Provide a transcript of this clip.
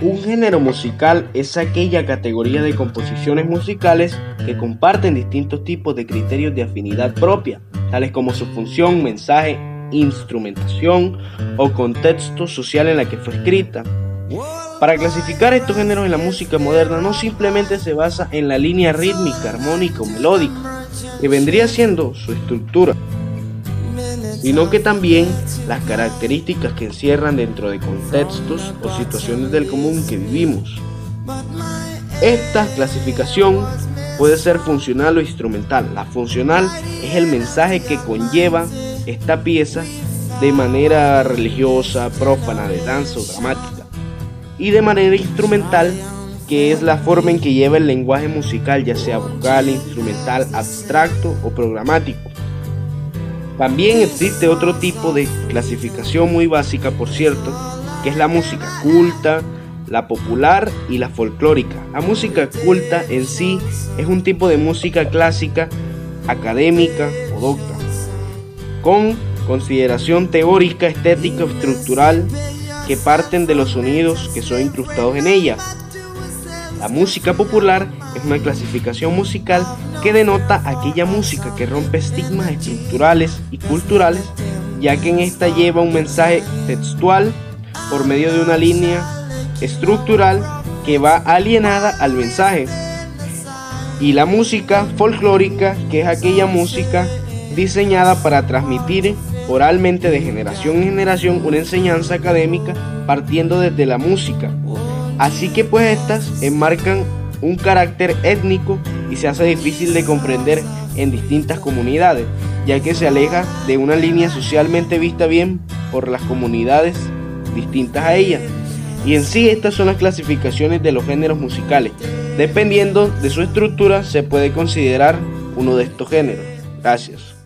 Un género musical es aquella categoría de composiciones musicales que comparten distintos tipos de criterios de afinidad propia, tales como su función, mensaje, instrumentación o contexto social en la que fue escrita. Para clasificar estos géneros en la música moderna no simplemente se basa en la línea rítmica, armónica o melódica, que vendría siendo su estructura, sino que también las características que encierran dentro de contextos o situaciones del común que vivimos. Esta clasificación puede ser funcional o instrumental. La funcional es el mensaje que conlleva esta pieza de manera religiosa, prófana, de danza o dramática. Y de manera instrumental, que es la forma en que lleva el lenguaje musical, ya sea vocal, instrumental, abstracto o programático. También existe otro tipo de clasificación muy básica, por cierto, que es la música culta, la popular y la folclórica. La música culta en sí es un tipo de música clásica, académica o docta, con consideración teórica, estética estructural que parten de los sonidos que son incrustados en ella. La música popular es una clasificación musical que denota aquella música que rompe estigmas estructurales y culturales, ya que en esta lleva un mensaje textual por medio de una línea estructural que va alienada al mensaje. Y la música folclórica, que es aquella música diseñada para transmitir oralmente de generación en generación una enseñanza académica partiendo desde la música. Así que pues estas enmarcan un carácter étnico y se hace difícil de comprender en distintas comunidades, ya que se aleja de una línea socialmente vista bien por las comunidades distintas a ella. Y en sí estas son las clasificaciones de los géneros musicales. Dependiendo de su estructura se puede considerar uno de estos géneros. Gracias.